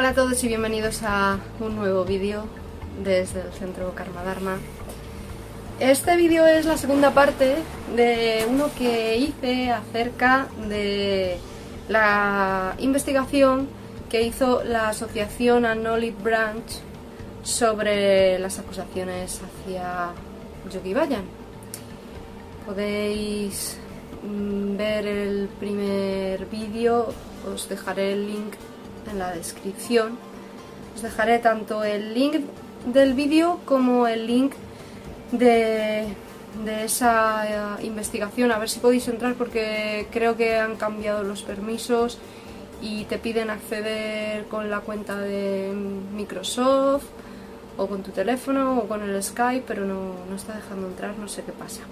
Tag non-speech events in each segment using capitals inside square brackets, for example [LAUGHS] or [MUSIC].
Hola a todos y bienvenidos a un nuevo vídeo desde el Centro Karma Dharma. Este vídeo es la segunda parte de uno que hice acerca de la investigación que hizo la asociación Acknowledge Branch sobre las acusaciones hacia Yogi Bayan. Podéis mm, ver el primer vídeo, os dejaré el link en la descripción. Os dejaré tanto el link del vídeo como el link de, de esa eh, investigación. A ver si podéis entrar porque creo que han cambiado los permisos y te piden acceder con la cuenta de Microsoft o con tu teléfono o con el Skype, pero no, no está dejando entrar, no sé qué pasa.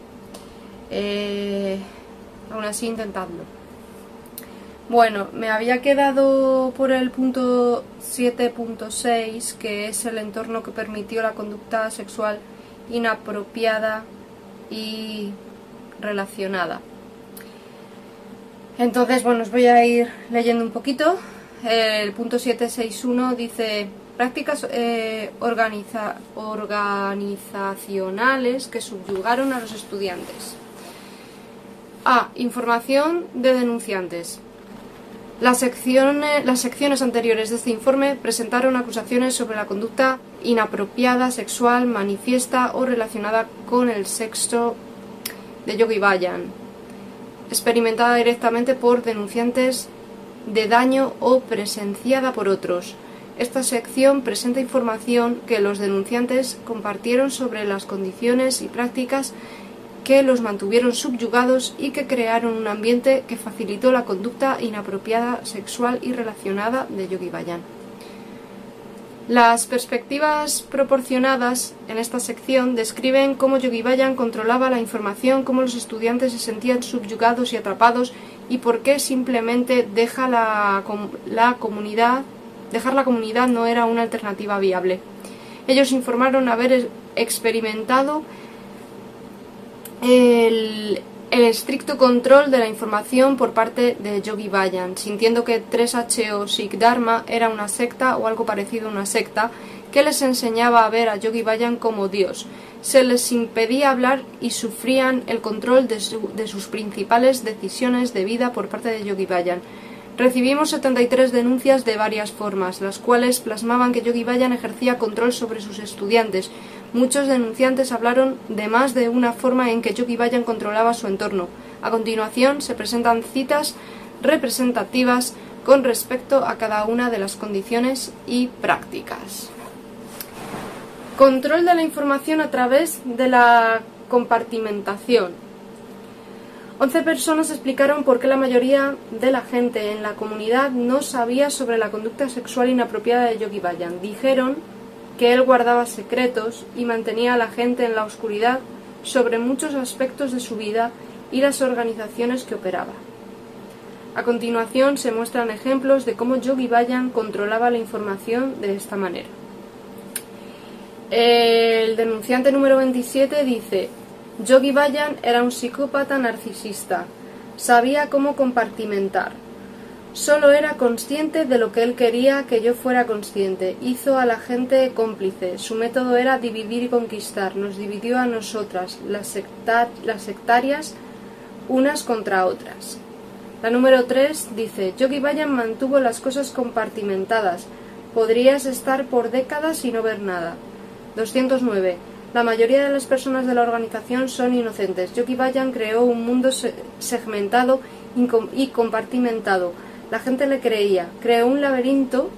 Eh, aún así, intentadlo. Bueno, me había quedado por el punto 7.6, que es el entorno que permitió la conducta sexual inapropiada y relacionada. Entonces, bueno, os voy a ir leyendo un poquito. El punto 761 dice prácticas eh, organiza organizacionales que subyugaron a los estudiantes. A. Información de denunciantes. Las secciones, anteriores de este informe presentaron acusaciones sobre la conducta inapropiada, sexual, manifiesta o relacionada con el sexo de Yogi Bayan, experimentada directamente por denunciantes de daño o presenciada por otros. Esta sección presenta información que los denunciantes compartieron sobre las condiciones y prácticas que los mantuvieron subyugados y que crearon un ambiente que facilitó la conducta inapropiada, sexual y relacionada de Yogi Bayan. Las perspectivas proporcionadas en esta sección describen cómo Yogi Bayan controlaba la información, cómo los estudiantes se sentían subyugados y atrapados y por qué simplemente la, comunidad, dejar la comunidad no era una alternativa viable. Ellos informaron haber experimentado el, estricto control de la información por parte de Yogi Bayan, sintiendo que 3H o Sikh Dharma era una secta o algo parecido a una secta que les enseñaba a ver a Yogi Bayan como Dios. Se les impedía hablar y sufrían el control de, de sus principales decisiones de vida por parte de Yogi Bayan. Recibimos 73 denuncias de varias formas, las cuales plasmaban que Yogi Bayan ejercía control sobre sus estudiantes, Muchos denunciantes hablaron de más de una forma en que Yogi Bayan controlaba su entorno. A continuación se presentan citas representativas con respecto a cada una de las condiciones y prácticas. Control de la información a través de la compartimentación. Once personas explicaron por qué la mayoría de la gente en la comunidad no sabía sobre la conducta sexual inapropiada de Yogi Bayan. Dijeron que él guardaba secretos y mantenía a la gente en la oscuridad sobre muchos aspectos de su vida y las organizaciones que operaba. A continuación se muestran ejemplos de cómo Yogi Bayan controlaba la información de esta manera. El denunciante número 27 dice, Yogi Bayan era un psicópata narcisista, sabía cómo compartimentar, Solo era consciente de lo que él quería que yo fuera consciente. Hizo a la gente cómplice. Su método era dividir y conquistar. Nos dividió a nosotras, las, sectarias, unas contra otras. La número 3 dice, Yogi Bayan mantuvo las cosas compartimentadas. Podrías estar por décadas y no ver nada. 209. La mayoría de las personas de la organización son inocentes. Yogi Bayan creó un mundo segmentado y compartimentado la gente le creía. Creó un laberinto.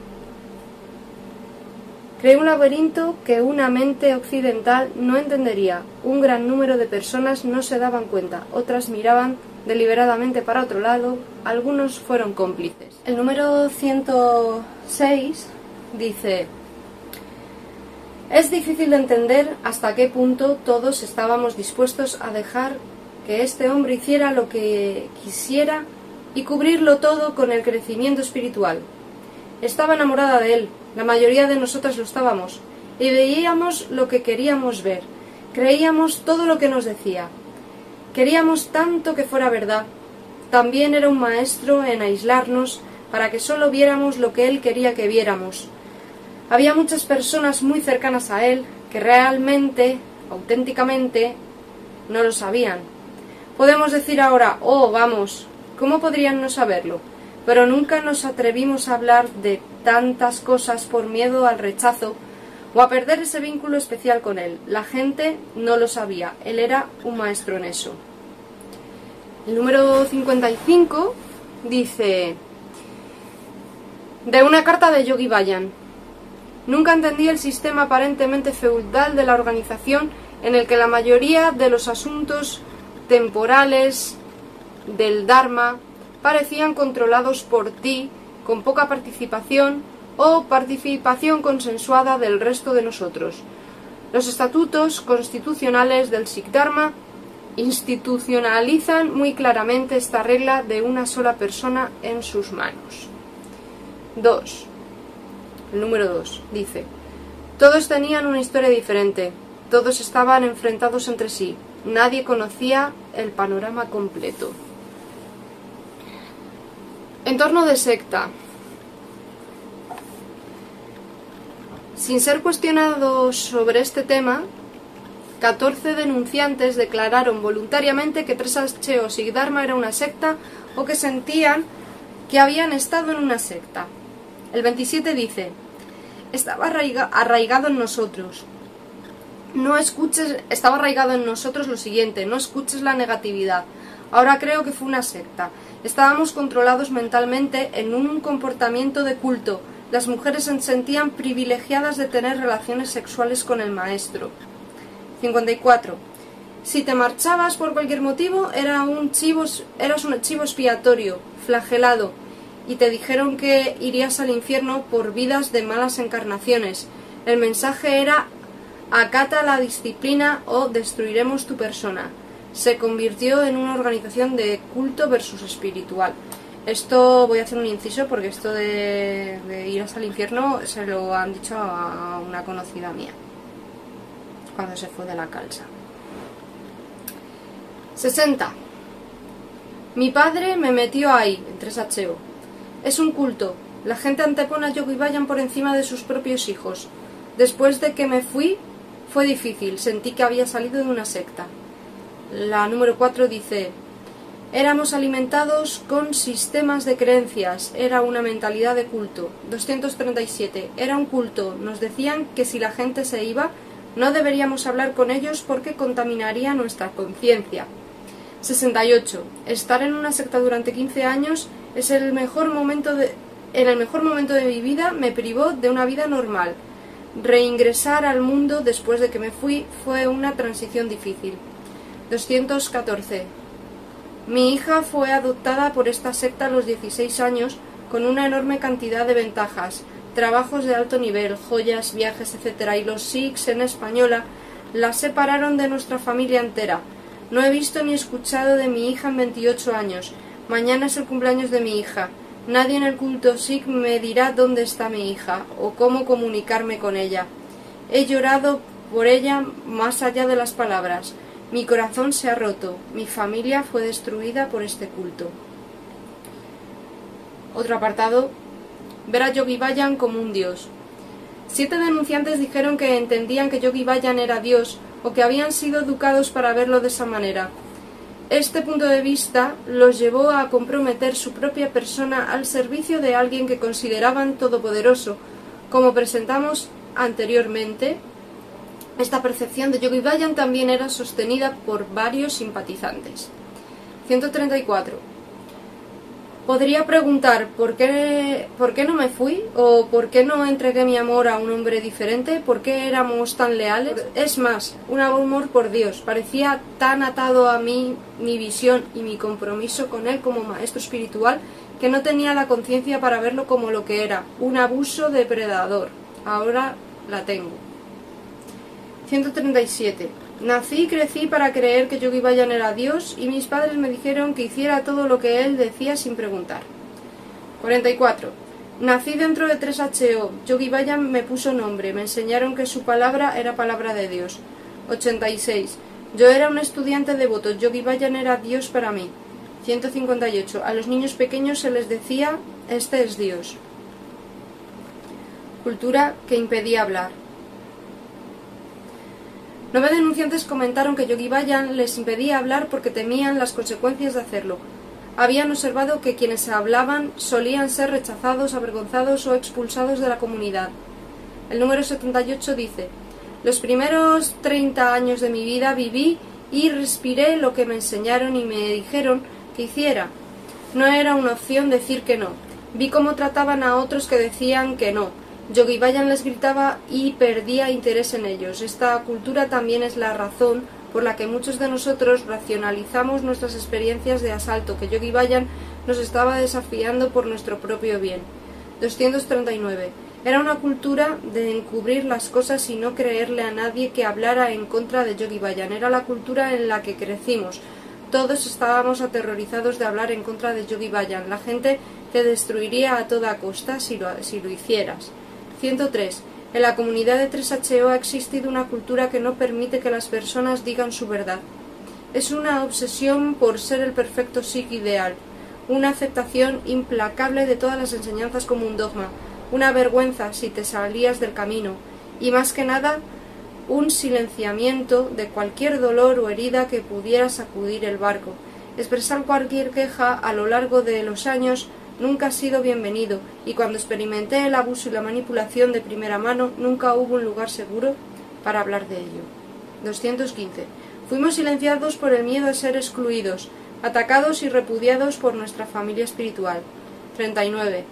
Creó un laberinto que una mente occidental no entendería. Un gran número de personas no se daban cuenta. Otras miraban deliberadamente para otro lado. Algunos fueron cómplices. El número 106 dice. Es difícil de entender hasta qué punto todos estábamos dispuestos a dejar que este hombre hiciera lo que quisiera y cubrirlo todo con el crecimiento espiritual. Estaba enamorada de él, la mayoría de nosotras lo estábamos, y veíamos lo que queríamos ver, creíamos todo lo que nos decía. Queríamos tanto que fuera verdad. También era un maestro en aislarnos para que solo viéramos lo que él quería que viéramos. Había muchas personas muy cercanas a él que realmente, auténticamente, no lo sabían. Podemos decir ahora, oh, vamos, ¿cómo podrían no saberlo? Pero nunca nos atrevimos a hablar de tantas cosas por miedo al rechazo o a perder ese vínculo especial con él. La gente no lo sabía, él era un maestro en eso. El número 55 dice de una carta de Yogi Bayan. Nunca entendí el sistema aparentemente feudal de la organización en el que la mayoría de los asuntos temporales del Dharma parecían controlados por ti con poca participación o participación consensuada del resto de nosotros. Los estatutos constitucionales del Sikh Dharma institucionalizan muy claramente esta regla de una sola persona en sus manos. 2. El número 2 dice, todos tenían una historia diferente, todos estaban enfrentados entre sí, nadie conocía el panorama completo. Entorno de secta. Sin ser cuestionados sobre este tema, 14 denunciantes declararon voluntariamente que 3H o Dharma era una secta o que sentían que habían estado en una secta. El 27 dice, estaba arraigado en nosotros. No escuches, estaba arraigado en nosotros lo siguiente, no escuches la negatividad. Ahora creo que fue una secta. Estábamos controlados mentalmente en un comportamiento de culto. Las mujeres se sentían privilegiadas de tener relaciones sexuales con el maestro. 54. Si te marchabas por cualquier motivo, era un chivo, eras un chivo expiatorio, flagelado, y te dijeron que irías al infierno por vidas de malas encarnaciones. El mensaje era acata la disciplina o destruiremos tu persona. Se convirtió en una organización de culto versus espiritual. Esto voy a hacer un inciso porque esto de, ir hasta el infierno se lo han dicho a una conocida mía cuando se fue de la calza. 60. Mi padre me metió ahí, entre sacheo. Es un culto. La gente antepone a Yogi Vayan por encima de sus propios hijos. Después de que me fui, fue difícil. Sentí que había salido de una secta. La número 4 dice, Éramos alimentados con sistemas de creencias, era una mentalidad de culto. 237. Era un culto. Nos decían que si la gente se iba, no deberíamos hablar con ellos porque contaminaría nuestra conciencia. 68. Estar en una secta durante 15 años es el mejor momento de, en el mejor momento de mi vida me privó de una vida normal. Reingresar al mundo después de que me fui fue una transición difícil. 214. Mi hija fue adoptada por esta secta a los 16 años con una enorme cantidad de ventajas, trabajos de alto nivel, joyas, viajes, etc. Y los Sikhs en española la separaron de nuestra familia entera. No he visto ni escuchado de mi hija en 28 años. Mañana es el cumpleaños de mi hija. Nadie en el culto Sikh me dirá dónde está mi hija o cómo comunicarme con ella. He llorado por ella más allá de las palabras. Mi corazón se ha roto. Mi familia fue destruida por este culto. Otro apartado ver a Yogi Bayan como un dios. Siete denunciantes dijeron que entendían que Yogi Bayan era dios o que habían sido educados para verlo de esa manera. Este punto de vista los llevó a comprometer su propia persona al servicio de alguien que consideraban todopoderoso. Como presentamos anteriormente, esta percepción de Yogi Bayan también era sostenida por varios simpatizantes. 134. Podría preguntar ¿por qué, por qué no me fui o por qué no entregué mi amor a un hombre diferente, por qué éramos tan leales. Es más, un amor por Dios. Parecía tan atado a mí, mi visión y mi compromiso con Él como maestro espiritual, que no tenía la conciencia para verlo como lo que era, un abuso depredador. Ahora la tengo. 137. Nací y crecí para creer que Yogi Bayan era Dios y mis padres me dijeron que hiciera todo lo que él decía sin preguntar. 44. Nací dentro de 3HO. Yogi Bayan me puso nombre. Me enseñaron que su palabra era palabra de Dios. 86. Yo era un estudiante devoto. Yogi Bayan era Dios para mí. 158. A los niños pequeños se les decía este es Dios. Cultura que impedía hablar. Nueve denunciantes comentaron que Yogi Bayan les impedía hablar porque temían las consecuencias de hacerlo. Habían observado que quienes hablaban solían ser rechazados, avergonzados o expulsados de la comunidad. El número 78 dice, Los primeros 30 años de mi vida viví y respiré lo que me enseñaron y me dijeron que hiciera. No era una opción decir que no. Vi cómo trataban a otros que decían que no. Yogi Bayan les gritaba y perdía interés en ellos. Esta cultura también es la razón por la que muchos de nosotros racionalizamos nuestras experiencias de asalto, que Yogi Bayan nos estaba desafiando por nuestro propio bien. 239. Era una cultura de encubrir las cosas y no creerle a nadie que hablara en contra de Yogi Bayan. Era la cultura en la que crecimos. Todos estábamos aterrorizados de hablar en contra de Yogi Bayan. La gente te destruiría a toda costa si lo, si lo hicieras. 103. En la comunidad de 3HO ha existido una cultura que no permite que las personas digan su verdad. Es una obsesión por ser el perfecto Sikh ideal, una aceptación implacable de todas las enseñanzas como un dogma, una vergüenza si te salías del camino, y más que nada, un silenciamiento de cualquier dolor o herida que pudiera sacudir el barco. Expresar cualquier queja a lo largo de los años nunca ha sido bienvenido, y cuando experimenté el abuso y la manipulación de primera mano, nunca hubo un lugar seguro para hablar de ello. 215. Fuimos silenciados por el miedo a ser excluidos, atacados y repudiados por nuestra familia espiritual. 39.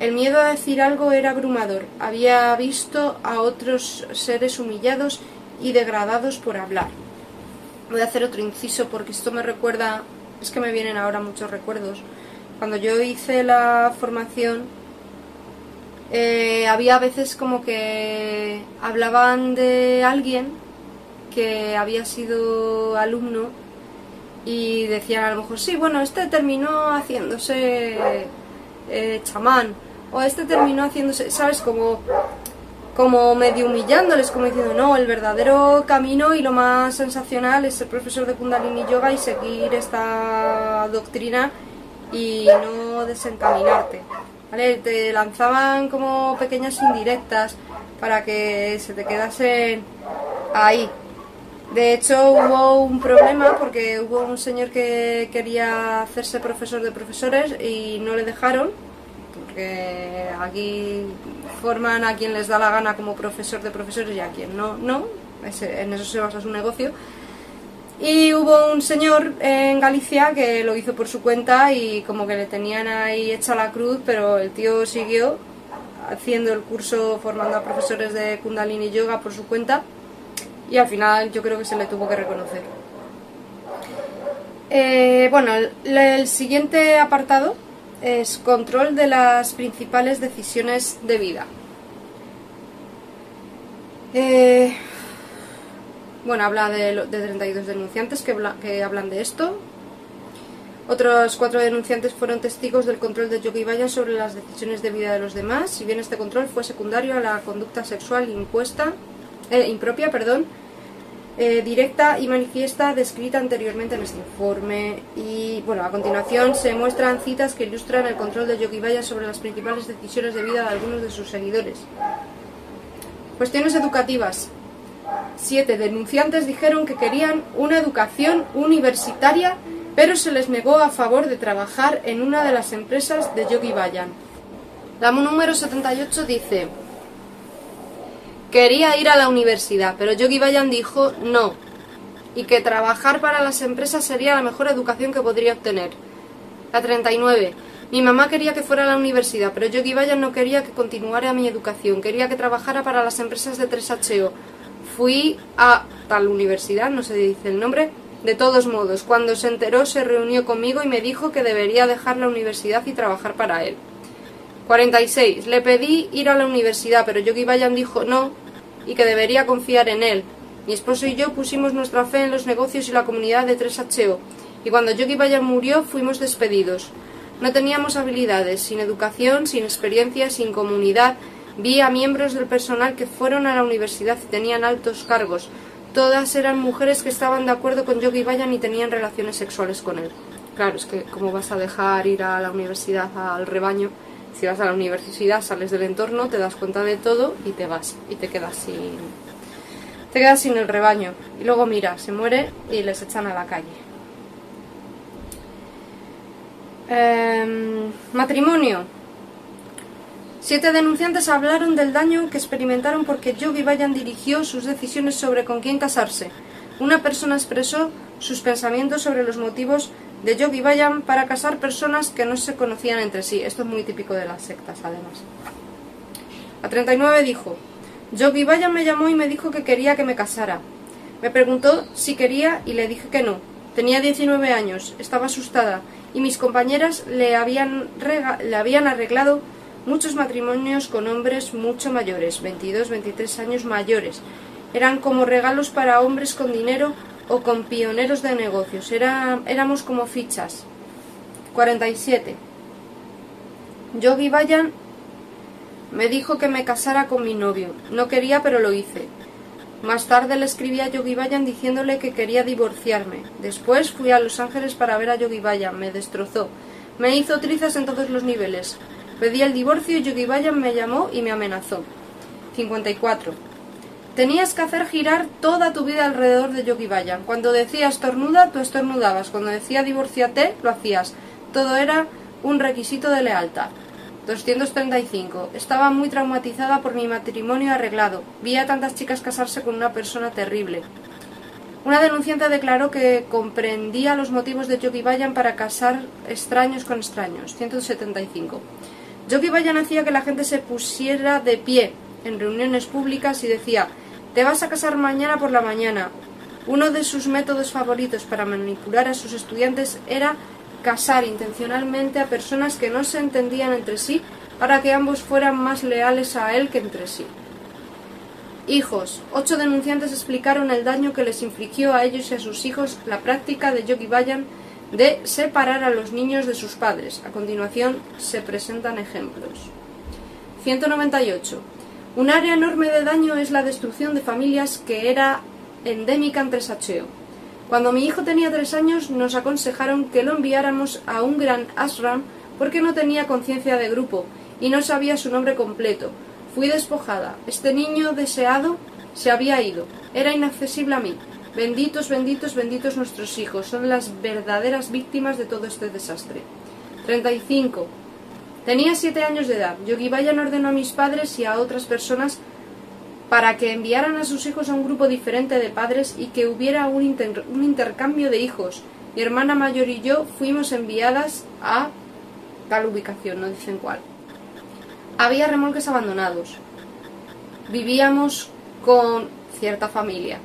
El miedo a decir algo era abrumador. Había visto a otros seres humillados y degradados por hablar. Voy a hacer otro inciso porque esto me recuerda, es que me vienen ahora muchos recuerdos cuando yo hice la formación, eh, había veces como que hablaban de alguien que había sido alumno y decían a lo mejor, sí, bueno, este terminó haciéndose eh, chamán, o este terminó haciéndose, ¿sabes? Como, como medio humillándoles, como diciendo, no, el verdadero camino y lo más sensacional es ser profesor de Kundalini Yoga y seguir esta doctrina y no desencaminarte. ¿vale? Te lanzaban como pequeñas indirectas para que se te quedasen ahí. De hecho hubo un problema porque hubo un señor que quería hacerse profesor de profesores y no le dejaron, porque aquí forman a quien les da la gana como profesor de profesores y a quien no, no, en eso se basa su negocio. Y hubo un señor en Galicia que lo hizo por su cuenta y como que le tenían ahí hecha la cruz, pero el tío siguió haciendo el curso formando a profesores de Kundalini Yoga por su cuenta y al final yo creo que se le tuvo que reconocer. Eh, bueno, el, siguiente apartado es control de las principales decisiones de vida. Eh, bueno, habla de, de 32 denunciantes que, hablan de esto. Otros cuatro denunciantes fueron testigos del control de Yogi Vaya sobre las decisiones de vida de los demás, si bien este control fue secundario a la conducta sexual impuesta, eh, impropia, perdón, eh, directa y manifiesta descrita anteriormente en este informe. Y bueno, a continuación se muestran citas que ilustran el control de Yogi Vaya sobre las principales decisiones de vida de algunos de sus seguidores. Cuestiones educativas. Siete denunciantes dijeron que querían una educación universitaria, pero se les negó a favor de trabajar en una de las empresas de Yogi Bayan. La número 78 dice, quería ir a la universidad, pero Yogi Bayan dijo no, y que trabajar para las empresas sería la mejor educación que podría obtener. La 39. Mi mamá quería que fuera a la universidad, pero Yogi Bayan no quería que continuara mi educación, quería que trabajara para las empresas de 3HO fui a tal universidad, no se dice el nombre, de todos modos, cuando se enteró se reunió conmigo y me dijo que debería dejar la universidad y trabajar para él. 46. Le pedí ir a la universidad, pero Yogi Bayan dijo no y que debería confiar en él. Mi esposo y yo pusimos nuestra fe en los negocios y la comunidad de 3HO, y cuando Yogi Bayan murió fuimos despedidos. No teníamos habilidades, sin educación, sin experiencia, sin comunidad, Vi a miembros del personal que fueron a la universidad y tenían altos cargos. Todas eran mujeres que estaban de acuerdo con Yogi Bayan y tenían relaciones sexuales con él. Claro, es que cómo vas a dejar ir a la universidad al rebaño Si vas a la universidad, sales del entorno, te das cuenta de todo y te vas y te quedas sin te quedas sin el rebaño. Y luego mira, se muere y les echan a la calle. Em, matrimonio. Siete denunciantes hablaron del daño que experimentaron porque Yogi Bayan dirigió sus decisiones sobre con quién casarse. Una persona expresó sus pensamientos sobre los motivos de Yogi Bayan para casar personas que no se conocían entre sí. Esto es muy típico de las sectas, además. A 39 dijo, Yogi Bayan me llamó y me dijo que quería que me casara. Me preguntó si quería y le dije que no. Tenía 19 años, estaba asustada y mis compañeras le habían, le habían arreglado muchos matrimonios con hombres mucho mayores, 22, 23 años mayores. Eran como regalos para hombres con dinero o con pioneros de negocios. Era, éramos como fichas. 47. Yogi Bayan me dijo que me casara con mi novio. No quería, pero lo hice. Más tarde le escribí a Yogi Bayan diciéndole que quería divorciarme. Después fui a Los Ángeles para ver a Yogi Bayan. Me destrozó. Me hizo trizas en todos los niveles. Pedí el divorcio y Yogi Bayan me llamó y me amenazó. 54. Tenías que hacer girar toda tu vida alrededor de Yogi Bayan. Cuando decía estornuda, tú estornudabas. Cuando decía divorciate, lo hacías. Todo era un requisito de lealtad. 235. Estaba muy traumatizada por mi matrimonio arreglado. Vi a tantas chicas casarse con una persona terrible. Una denunciante declaró que comprendía los motivos de Yogi Bayan para casar extraños con extraños. 175. Yogi Bayan hacía que la gente se pusiera de pie en reuniones públicas y decía te vas a casar mañana por la mañana. Uno de sus métodos favoritos para manipular a sus estudiantes era casar intencionalmente a personas que no se entendían entre sí para que ambos fueran más leales a él que entre sí. Hijos. Ocho denunciantes explicaron el daño que les infligió a ellos y a sus hijos la práctica de Yogi Bayan de separar a los niños de sus padres. A continuación se presentan ejemplos. 198. Un área enorme de daño es la destrucción de familias que era endémica entre Sacheo. Cuando mi hijo tenía tres años nos aconsejaron que lo enviáramos a un gran ashram porque no tenía conciencia de grupo y no sabía su nombre completo. Fui despojada. Este niño deseado se había ido. Era inaccesible a mí. Benditos, benditos, benditos nuestros hijos. Son las verdaderas víctimas de todo este desastre. 35. Tenía siete años de edad. Yogi Bayan ordenó a mis padres y a otras personas para que enviaran a sus hijos a un grupo diferente de padres y que hubiera un, intercambio de hijos. Mi hermana mayor y yo fuimos enviadas a tal ubicación, no dicen cuál. Había remolques abandonados. Vivíamos con cierta familia.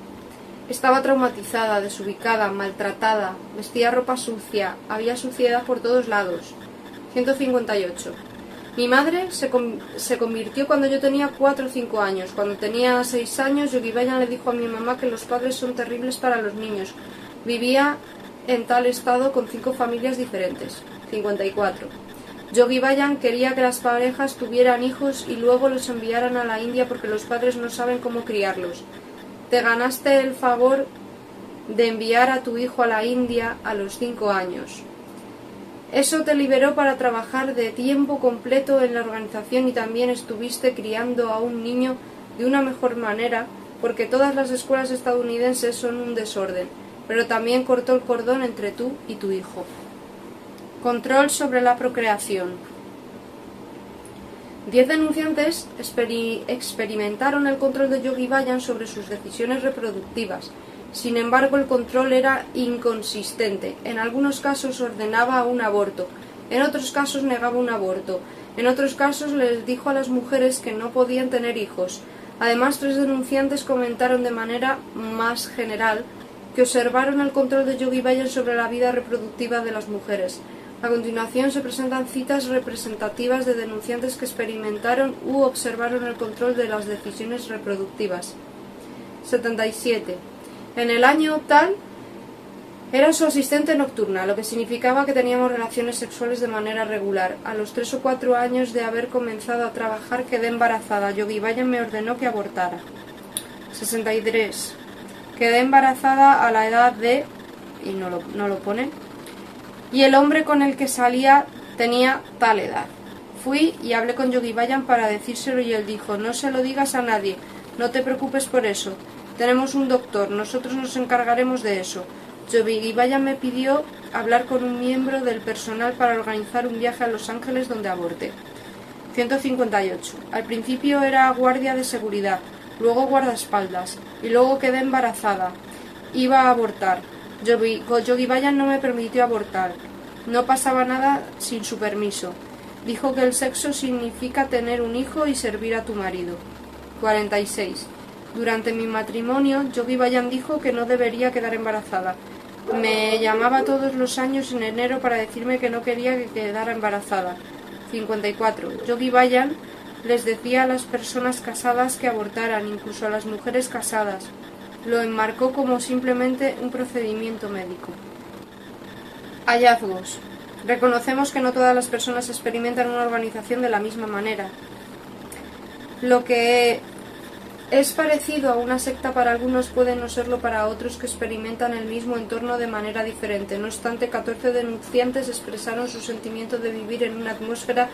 Estaba traumatizada, desubicada, maltratada, vestía ropa sucia, había suciedad por todos lados. 158. Mi madre se, se, convirtió cuando yo tenía cuatro o cinco años. Cuando tenía seis años, Yogi Bayan le dijo a mi mamá que los padres son terribles para los niños. Vivía en tal estado con cinco familias diferentes. 54. Yogi Bayan quería que las parejas tuvieran hijos y luego los enviaran a la India porque los padres no saben cómo criarlos. Te ganaste el favor de enviar a tu hijo a la India a los cinco años. Eso te liberó para trabajar de tiempo completo en la organización y también estuviste criando a un niño de una mejor manera, porque todas las escuelas estadounidenses son un desorden, pero también cortó el cordón entre tú y tu hijo. Control sobre la procreación. Diez denunciantes experimentaron el control de Yogi Bayan sobre sus decisiones reproductivas, sin embargo, el control era inconsistente. En algunos casos ordenaba un aborto, en otros casos negaba un aborto, en otros casos les dijo a las mujeres que no podían tener hijos. Además, tres denunciantes comentaron de manera más general que observaron el control de Yogi Bayan sobre la vida reproductiva de las mujeres. A continuación se presentan citas representativas de denunciantes que experimentaron u observaron el control de las decisiones reproductivas. 77. En el año tal era su asistente nocturna, lo que significaba que teníamos relaciones sexuales de manera regular. A los tres o cuatro años de haber comenzado a trabajar quedé embarazada. Yogi Bayan me ordenó que abortara. 63. Quedé embarazada a la edad de... y no lo, no lo pone. Y el hombre con el que salía tenía tal edad. Fui y hablé con Yogi Bayan para decírselo y él dijo, no se lo digas a nadie, no te preocupes por eso. Tenemos un doctor, nosotros nos encargaremos de eso. Yogi Bayan me pidió hablar con un miembro del personal para organizar un viaje a Los Ángeles donde aborté. 158. Al principio era guardia de seguridad, luego guardaespaldas, y luego quedé embarazada. Iba a abortar. Yogi Bayan no me permitió abortar. No pasaba nada sin su permiso. Dijo que el sexo significa tener un hijo y servir a tu marido. 46. Durante mi matrimonio, Yogi Bayan dijo que no debería quedar embarazada. Me llamaba todos los años en enero para decirme que no quería que quedara embarazada. 54. Yogi Bayan les decía a las personas casadas que abortaran, incluso a las mujeres casadas. Lo enmarcó como simplemente un procedimiento médico. Hallazgos. Reconocemos que no todas las personas experimentan una organización de la misma manera. Lo que es parecido a una secta para algunos puede no serlo para otros que experimentan el mismo entorno de manera diferente. No obstante, 14 denunciantes expresaron su sentimiento de vivir en una atmósfera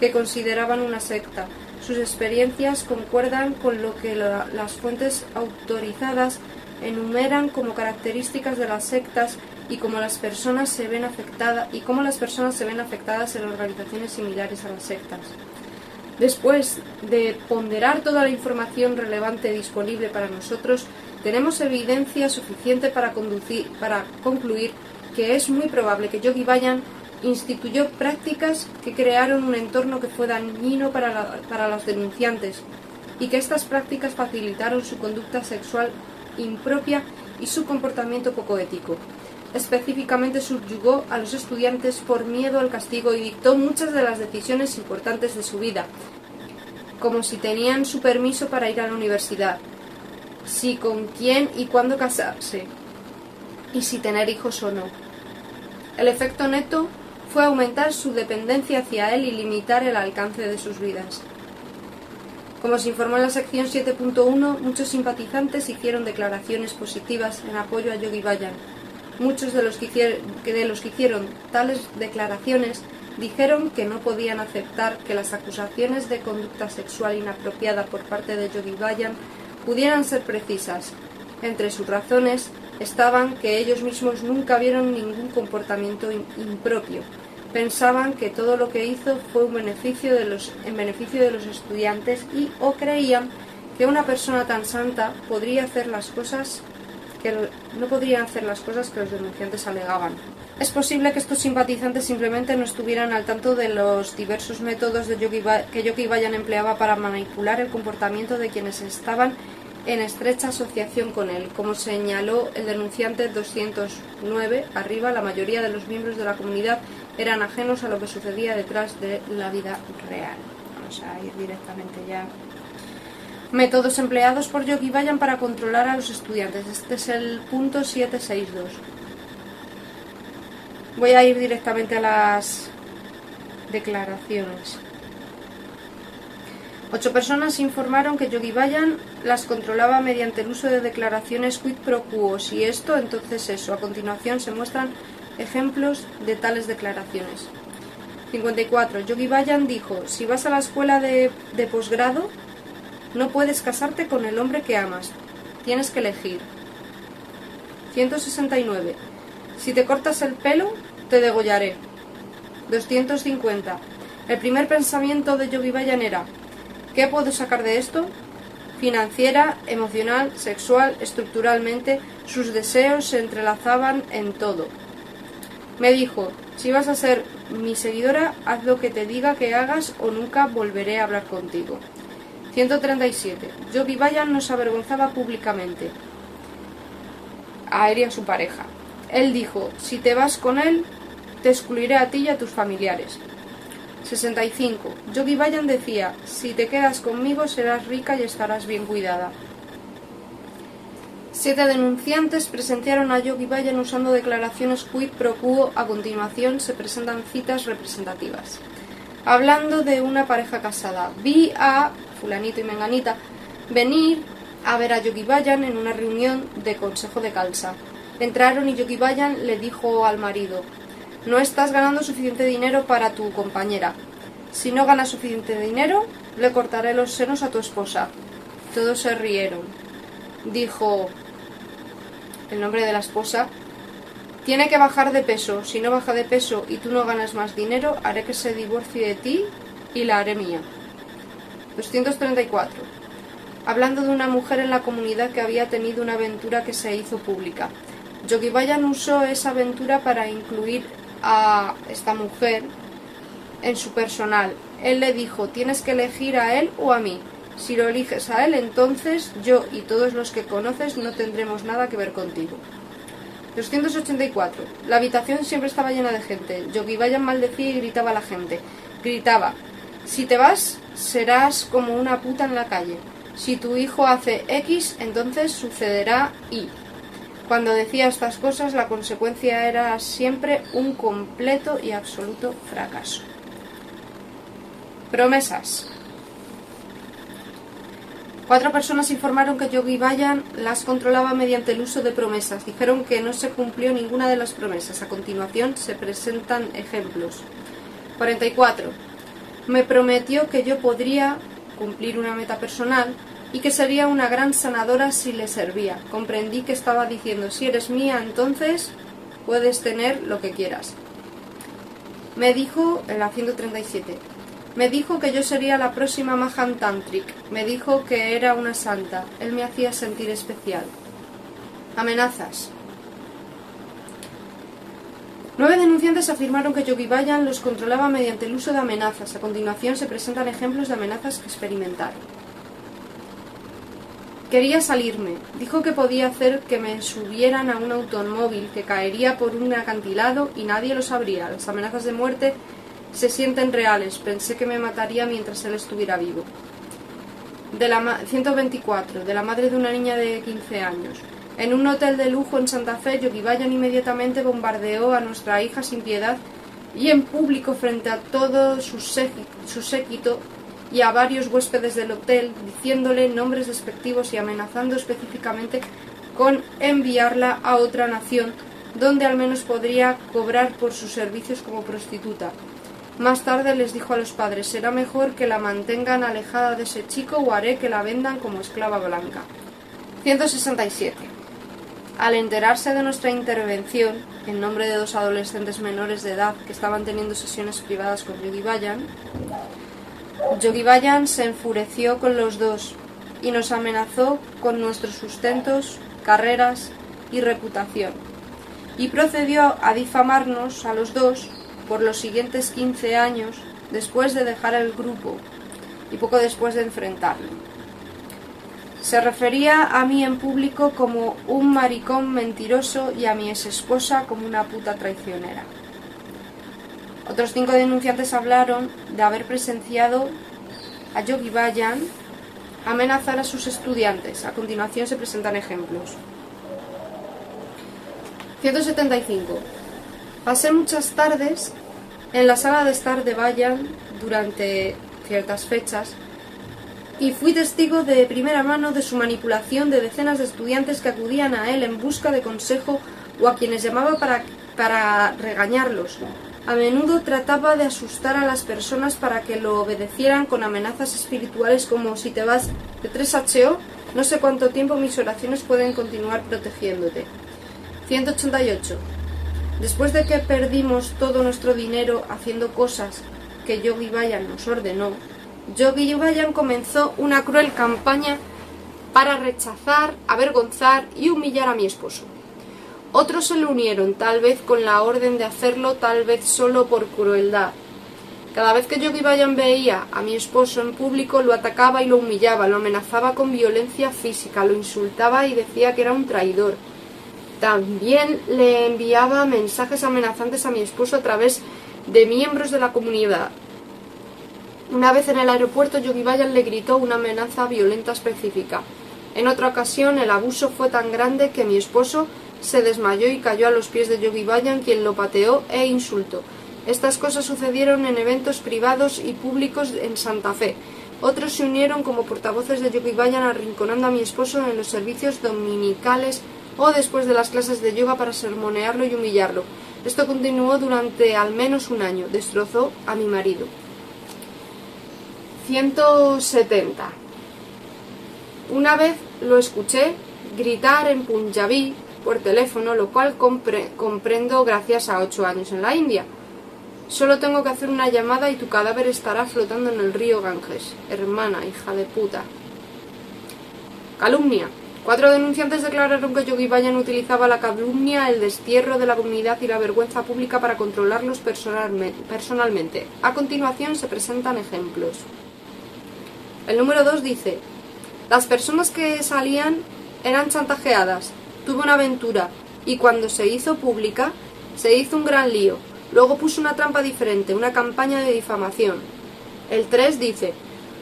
que consideraban una secta. Sus experiencias concuerdan con lo que las fuentes autorizadas enumeran como características de las sectas y cómo las personas se ven afectadas y cómo las personas se ven afectadas en organizaciones similares a las sectas. Después de ponderar toda la información relevante disponible para nosotros, tenemos evidencia suficiente para, para concluir que es muy probable que Yogi Bayan instituyó prácticas que crearon un entorno que fue dañino para, para los denunciantes y que estas prácticas facilitaron su conducta sexual impropia y su comportamiento poco ético específicamente subyugó a los estudiantes por miedo al castigo y dictó muchas de las decisiones importantes de su vida, como si tenían su permiso para ir a la universidad, si con quién y cuándo casarse, y si tener hijos o no. El efecto neto fue aumentar su dependencia hacia él y limitar el alcance de sus vidas. Como se informó en la sección 7.1, muchos simpatizantes hicieron declaraciones positivas en apoyo a Yogi Bayan, Muchos de los que, hicieron, tales declaraciones dijeron que no podían aceptar que las acusaciones de conducta sexual inapropiada por parte de Yogi Bayan pudieran ser precisas. Entre sus razones estaban que ellos mismos nunca vieron ningún comportamiento impropio. Pensaban que todo lo que hizo fue un beneficio de los, en beneficio de los estudiantes y o creían que una persona tan santa podría hacer las cosas que no podrían hacer las cosas que los denunciantes alegaban. Es posible que estos simpatizantes simplemente no estuvieran al tanto de los diversos métodos de que Yogi Bayan empleaba para manipular el comportamiento de quienes estaban en estrecha asociación con él. Como señaló el denunciante 209, arriba la mayoría de los miembros de la comunidad eran ajenos a lo que sucedía detrás de la vida real. Vamos a ir directamente ya Métodos empleados por Yogi Bayan para controlar a los estudiantes. Este es el punto 762. Voy a ir directamente a las declaraciones. Ocho personas informaron que Yogi Bayan las controlaba mediante el uso de declaraciones quid pro quo. Si esto, entonces eso. A continuación se muestran ejemplos de tales declaraciones. 54. Yogi Bayan dijo, si vas a la escuela de, de posgrado, no puedes casarte con el hombre que amas. Tienes que elegir. 169. Si te cortas el pelo, te degollaré. 250. El primer pensamiento de Yogi Bayan era, ¿qué puedo sacar de esto? Financiera, emocional, sexual, estructuralmente, sus deseos se entrelazaban en todo. Me dijo, si vas a ser mi seguidora, haz lo que te diga que hagas o nunca volveré a hablar contigo. 137. Yogi Bayan nos avergonzaba públicamente a y a su pareja. Él dijo, si te vas con él, te excluiré a ti y a tus familiares. 65. Yogi Bayan decía, si te quedas conmigo serás rica y estarás bien cuidada. Siete denunciantes presenciaron a Yogi Bayan usando declaraciones quid pro quo. A continuación se presentan citas representativas. Hablando de una pareja casada, vi a fulanito y menganita, venir a ver a Yogi Bayan en una reunión de consejo de calza. Entraron y Yogi Bayan le dijo al marido, no estás ganando suficiente dinero para tu compañera. Si no ganas suficiente dinero, le cortaré los senos a tu esposa. Todos se rieron. Dijo el nombre de la esposa. Tiene que bajar de peso. Si no baja de peso y tú no ganas más dinero, haré que se divorcie de ti y la haré mía. 234. Hablando de una mujer en la comunidad que había tenido una aventura que se hizo pública. Yogi Bayan usó esa aventura para incluir a esta mujer en su personal. Él le dijo, tienes que elegir a él o a mí. Si lo eliges a él, entonces yo y todos los que conoces no tendremos nada que ver contigo. 284. La habitación siempre estaba llena de gente. Yogi Bayan maldecía y gritaba a la gente. Gritaba, si te vas, serás como una puta en la calle. Si tu hijo hace X, entonces sucederá Y. Cuando decía estas cosas, la consecuencia era siempre un completo y absoluto fracaso. Promesas. Cuatro personas informaron que Yogi Bayan las controlaba mediante el uso de promesas. Dijeron que no se cumplió ninguna de las promesas. A continuación se presentan ejemplos. 44. Me prometió que yo podría cumplir una meta personal y que sería una gran sanadora si le servía. Comprendí que estaba diciendo, si eres mía, entonces puedes tener lo que quieras. Me dijo, en la 137, me dijo que yo sería la próxima Mahan Tantric. Me dijo que era una santa. Él me hacía sentir especial. Amenazas. Nueve denunciantes afirmaron que Yogi Bayan los controlaba mediante el uso de amenazas. A continuación se presentan ejemplos de amenazas que experimentaron. Quería salirme. Dijo que podía hacer que me subieran a un automóvil que caería por un acantilado y nadie lo sabría. Las amenazas de muerte se sienten reales. Pensé que me mataría mientras él estuviera vivo. De la 124. De la madre de una niña de 15 años. En un hotel de lujo en Santa Fe, Yogi Bayan inmediatamente bombardeó a nuestra hija sin piedad y en público frente a todo su séquito y a varios huéspedes del hotel, diciéndole nombres despectivos y amenazando específicamente con enviarla a otra nación donde al menos podría cobrar por sus servicios como prostituta. Más tarde les dijo a los padres, será mejor que la mantengan alejada de ese chico o haré que la vendan como esclava blanca. 167. Al enterarse de nuestra intervención, en nombre de dos adolescentes menores de edad que estaban teniendo sesiones privadas con Yogi Bayan, Yogi Bayan se enfureció con los dos y nos amenazó con nuestros sustentos, carreras y reputación, y procedió a difamarnos a los dos por los siguientes 15 años después de dejar el grupo y poco después de enfrentarlo. Se refería a mí en público como un maricón mentiroso y a mi ex esposa como una puta traicionera. Otros cinco denunciantes hablaron de haber presenciado a Yogi Bayan amenazar a sus estudiantes. A continuación se presentan ejemplos. 175. Pasé muchas tardes en la sala de estar de Bayan durante ciertas fechas y fui testigo de primera mano de su manipulación de decenas de estudiantes que acudían a él en busca de consejo o a quienes llamaba para, para regañarlos. A menudo trataba de asustar a las personas para que lo obedecieran con amenazas espirituales como si te vas de 3HO, no sé cuánto tiempo mis oraciones pueden continuar protegiéndote. 188. Después de que perdimos todo nuestro dinero haciendo cosas que Yogi Bayan nos ordenó, Yogi Bayan comenzó una cruel campaña para rechazar, avergonzar y humillar a mi esposo. Otros se le unieron, tal vez con la orden de hacerlo, tal vez solo por crueldad. Cada vez que Yogi Bayan veía a mi esposo en público, lo atacaba y lo humillaba, lo amenazaba con violencia física, lo insultaba y decía que era un traidor. También le enviaba mensajes amenazantes a mi esposo a través de miembros de la comunidad. Una vez en el aeropuerto, Yogi Bayan le gritó una amenaza violenta específica. En otra ocasión, el abuso fue tan grande que mi esposo se desmayó y cayó a los pies de Yogi Bayan, quien lo pateó e insultó. Estas cosas sucedieron en eventos privados y públicos en Santa Fe. Otros se unieron como portavoces de Yogi Bayan arrinconando a mi esposo en los servicios dominicales o después de las clases de yoga para sermonearlo y humillarlo. Esto continuó durante al menos un año. Destrozó a mi marido. 170. Una vez lo escuché gritar en Punjabí por teléfono, lo cual comprendo gracias a ocho años en la India. Solo tengo que hacer una llamada y tu cadáver estará flotando en el río Ganges. Hermana, hija de puta. Calumnia. Cuatro denunciantes declararon que Yogi Bayan utilizaba la calumnia, el destierro de la comunidad y la vergüenza pública para controlarlos personalmente. A continuación se presentan ejemplos. El número 2 dice, las personas que salían eran chantajeadas, tuvo una aventura y cuando se hizo pública se hizo un gran lío. Luego puso una trampa diferente, una campaña de difamación. El 3 dice,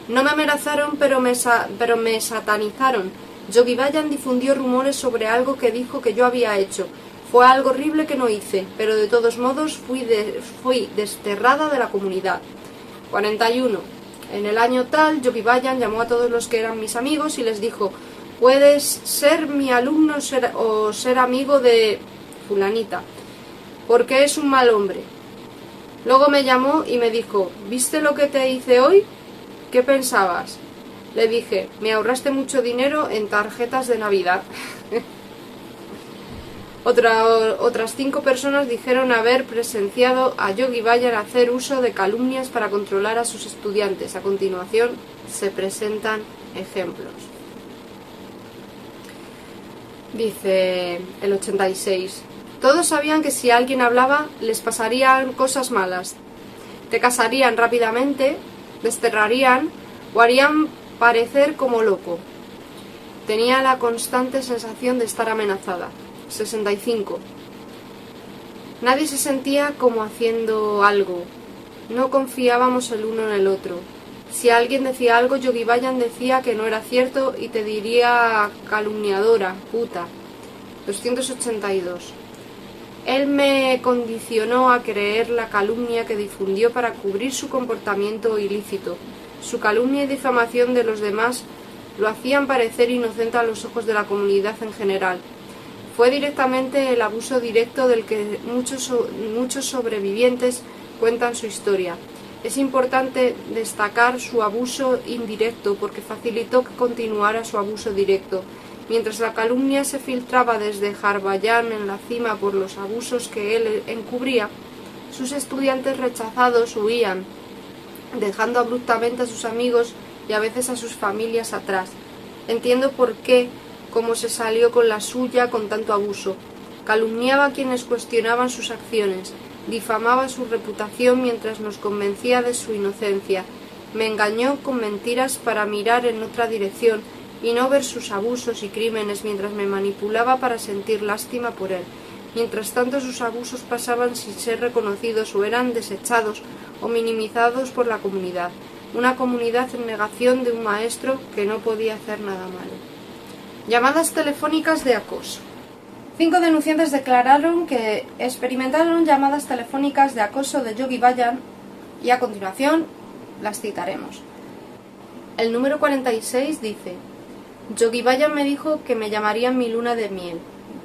no me amenazaron pero me, pero me satanizaron Yogi Bayan difundió rumores sobre algo que dijo que yo había hecho. Fue algo horrible que no hice, pero de todos modos fui, fui desterrada de la comunidad. 41. En el año tal, Yogi Bayan llamó a todos los que eran mis amigos y les dijo, puedes ser mi alumno o ser amigo de fulanita, porque es un mal hombre. Luego me llamó y me dijo, ¿viste lo que te hice hoy? ¿Qué pensabas? Le dije, me ahorraste mucho dinero en tarjetas de Navidad. [LAUGHS] otras cinco personas dijeron haber presenciado a Yogi Bayan hacer uso de calumnias para controlar a sus estudiantes. A continuación se presentan ejemplos. Dice el 86. Todos sabían que si alguien hablaba les pasarían cosas malas. Te casarían rápidamente, desterrarían o harían parecer como loco. Tenía la constante sensación de estar amenazada. 65. Nadie se sentía como haciendo algo. No confiábamos el uno en el otro. Si alguien decía algo, Yogi Bayan decía que no era cierto y te diría calumniadora, puta. 282. Él me condicionó a creer la calumnia que difundió para cubrir su comportamiento ilícito. Su calumnia y difamación de los demás lo hacían parecer inocente a los ojos de la comunidad en general. Fue directamente el abuso directo del que muchos, muchos sobrevivientes cuentan su historia. Es importante destacar su abuso indirecto porque facilitó que continuara su abuso directo. Mientras la calumnia se filtraba desde Jarbayán en la cima por los abusos que él encubría, sus estudiantes rechazados huían dejando abruptamente a sus amigos y a veces a sus familias atrás. Entiendo por qué, cómo se salió con la suya con tanto abuso. Calumniaba a quienes cuestionaban sus acciones, difamaba su reputación mientras nos convencía de su inocencia. Me engañó con mentiras para mirar en otra dirección y no ver sus abusos y crímenes mientras me manipulaba para sentir lástima por él. Mientras tanto sus abusos pasaban sin ser reconocidos o eran desechados o minimizados por la comunidad, una comunidad en negación de un maestro que no podía hacer nada malo. Llamadas telefónicas de acoso. Cinco denunciantes declararon que experimentaron llamadas telefónicas de acoso de Yogi Bayan y a continuación las citaremos. El número 46 dice, Yogi Bayan me dijo que me llamarían mi luna de miel.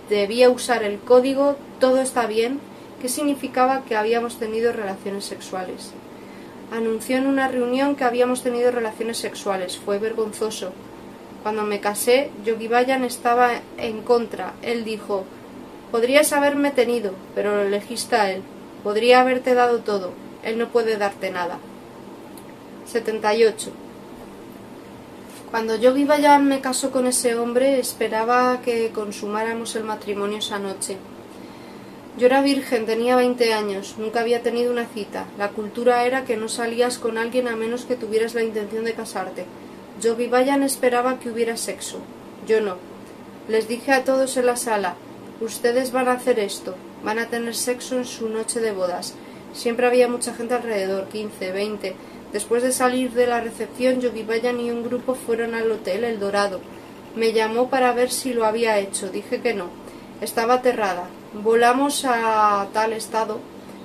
Debía usar el código todo está bien ¿Qué significaba que habíamos tenido relaciones sexuales. Anunció en una reunión que habíamos tenido relaciones sexuales. Fue vergonzoso. Cuando me casé, Yogi Bayan estaba en contra. Él dijo, podrías haberme tenido, pero lo elegiste a él. Podría haberte dado todo. Él no puede darte nada. 78. Cuando Yogi Bayan me casó con ese hombre, esperaba que consumáramos el matrimonio esa noche. Yo era virgen, tenía 20 años, nunca había tenido una cita. La cultura era que no salías con alguien a menos que tuvieras la intención de casarte. Yo Bayan esperaba que hubiera sexo. Yo no. Les dije a todos en la sala, ustedes van a hacer esto, van a tener sexo en su noche de bodas. Siempre había mucha gente alrededor, 15, 20. Después de salir de la recepción, Yogi Bayan y un grupo fueron al hotel El Dorado. Me llamó para ver si lo había hecho. Dije que no. Estaba aterrada. Volamos a tal estado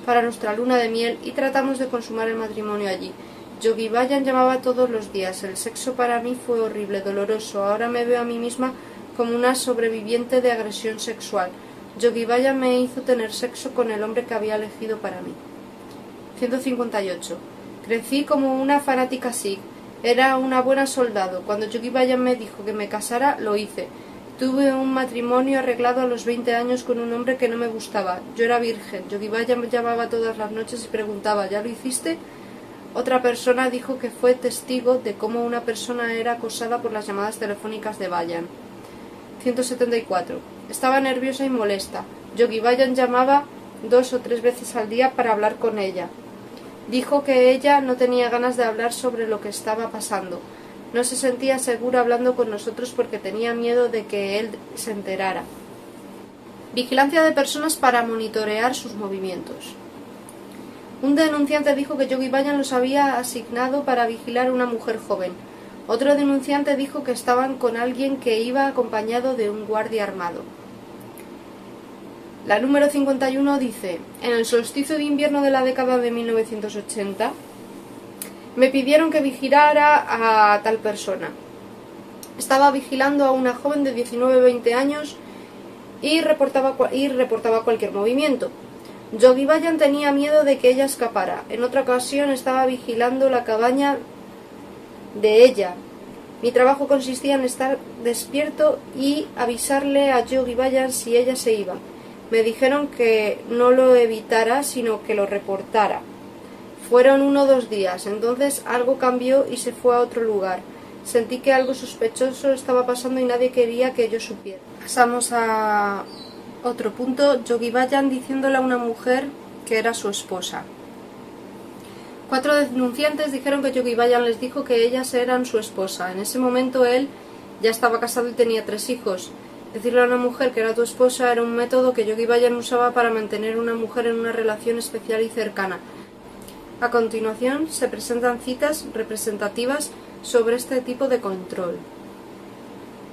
para nuestra luna de miel y tratamos de consumar el matrimonio allí. Yogi Bayan llamaba todos los días. El sexo para mí fue horrible, doloroso. Ahora me veo a mí misma como una sobreviviente de agresión sexual. Yogi Bayan me hizo tener sexo con el hombre que había elegido para mí. 158. Crecí como una fanática Sikh. Era una buena soldado. Cuando Yogi Bayan me dijo que me casara, lo hice. Tuve un matrimonio arreglado a los 20 años con un hombre que no me gustaba. Yo era virgen. Yogi Bayan me llamaba todas las noches y preguntaba, ¿ya lo hiciste? Otra persona dijo que fue testigo de cómo una persona era acosada por las llamadas telefónicas de Bayan. 174. Estaba nerviosa y molesta. Yogi Bayan llamaba dos o tres veces al día para hablar con ella. Dijo que ella no tenía ganas de hablar sobre lo que estaba pasando. No se sentía segura hablando con nosotros porque tenía miedo de que él se enterara. Vigilancia de personas para monitorear sus movimientos. Un denunciante dijo que Yogi Bayan los había asignado para vigilar a una mujer joven. Otro denunciante dijo que estaban con alguien que iba acompañado de un guardia armado. La número 51 dice, en el solsticio de invierno de la década de 1980, me pidieron que vigilara a tal persona. Estaba vigilando a una joven de 19-20 años y reportaba, y reportaba cualquier movimiento. Yogi Bayan tenía miedo de que ella escapara. En otra ocasión estaba vigilando la cabaña de ella. Mi trabajo consistía en estar despierto y avisarle a Yogi Bayan si ella se iba. Me dijeron que no lo evitara, sino que lo reportara. Fueron uno o dos días, entonces algo cambió y se fue a otro lugar. Sentí que algo sospechoso estaba pasando y nadie quería que yo supiera. Pasamos a otro punto. Yogi Bayan diciéndole a una mujer que era su esposa. Cuatro denunciantes dijeron que Yogi Bayan les dijo que ellas eran su esposa. En ese momento él ya estaba casado y tenía tres hijos. Decirle a una mujer que era tu esposa era un método que Yogi Bayan usaba para mantener a una mujer en una relación especial y cercana. A continuación se presentan citas representativas sobre este tipo de control.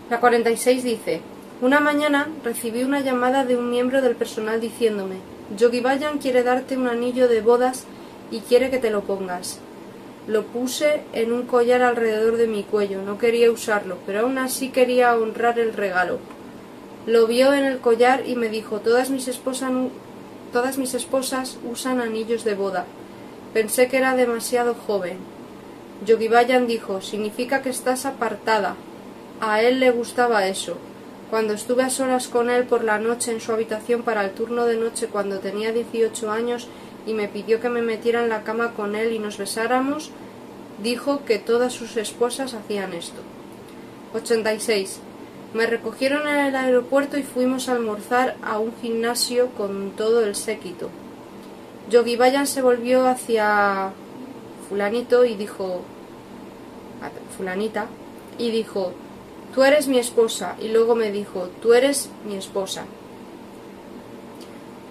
La 46 dice, una mañana recibí una llamada de un miembro del personal diciéndome, Yogi Bayan quiere darte un anillo de bodas y quiere que te lo pongas. Lo puse en un collar alrededor de mi cuello, no quería usarlo, pero aún así quería honrar el regalo. Lo vio en el collar y me dijo, todas mis, esposas, todas mis esposas usan anillos de boda. Pensé que era demasiado joven. Yogi Bayan dijo, significa que estás apartada. A él le gustaba eso. Cuando estuve a solas con él por la noche en su habitación para el turno de noche cuando tenía 18 años y me pidió que me metiera en la cama con él y nos besáramos, dijo que todas sus esposas hacían esto. 86. Me recogieron en el aeropuerto y fuimos a almorzar a un gimnasio con todo el séquito. Yogi Bayan se volvió hacia fulanito y dijo fulanita y dijo tú eres mi esposa y luego me dijo tú eres mi esposa.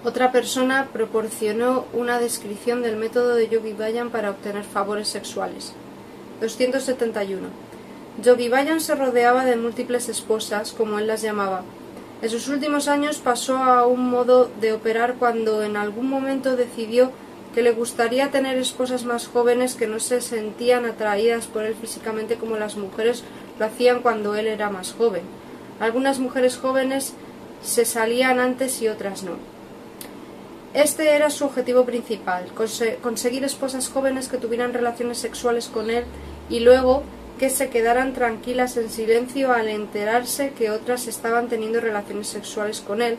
Otra persona proporcionó una descripción del método de Yogi Bayan para obtener favores sexuales. 271. Yogi Bayan se rodeaba de múltiples esposas, como él las llamaba. En sus últimos años pasó a un modo de operar cuando en algún momento decidió que le gustaría tener esposas más jóvenes que no se sentían atraídas por él físicamente como las mujeres lo hacían cuando él era más joven. Algunas mujeres jóvenes se salían antes y otras no. Este era su objetivo principal, conseguir esposas jóvenes que tuvieran relaciones sexuales con él y luego que se quedaran tranquilas en silencio al enterarse que otras estaban teniendo relaciones sexuales con él,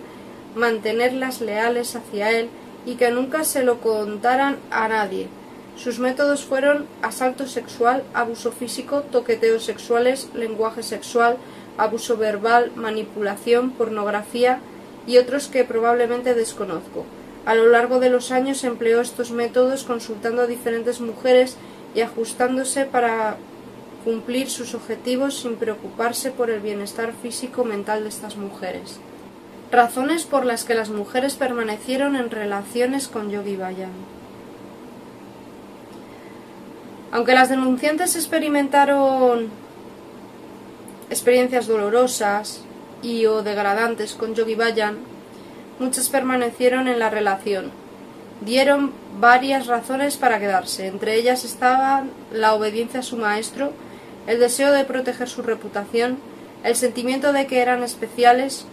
mantenerlas leales hacia él y que nunca se lo contaran a nadie. Sus métodos fueron asalto sexual, abuso físico, toqueteos sexuales, lenguaje sexual, abuso verbal, manipulación, pornografía y otros que probablemente desconozco. A lo largo de los años empleó estos métodos consultando a diferentes mujeres y ajustándose para cumplir sus objetivos sin preocuparse por el bienestar físico mental de estas mujeres. Razones por las que las mujeres permanecieron en relaciones con Yogi Bayan. Aunque las denunciantes experimentaron experiencias dolorosas y o degradantes con Yogi Bayan, muchas permanecieron en la relación. Dieron varias razones para quedarse, entre ellas estaban la obediencia a su maestro, el deseo de proteger su reputación, el sentimiento de que eran especiales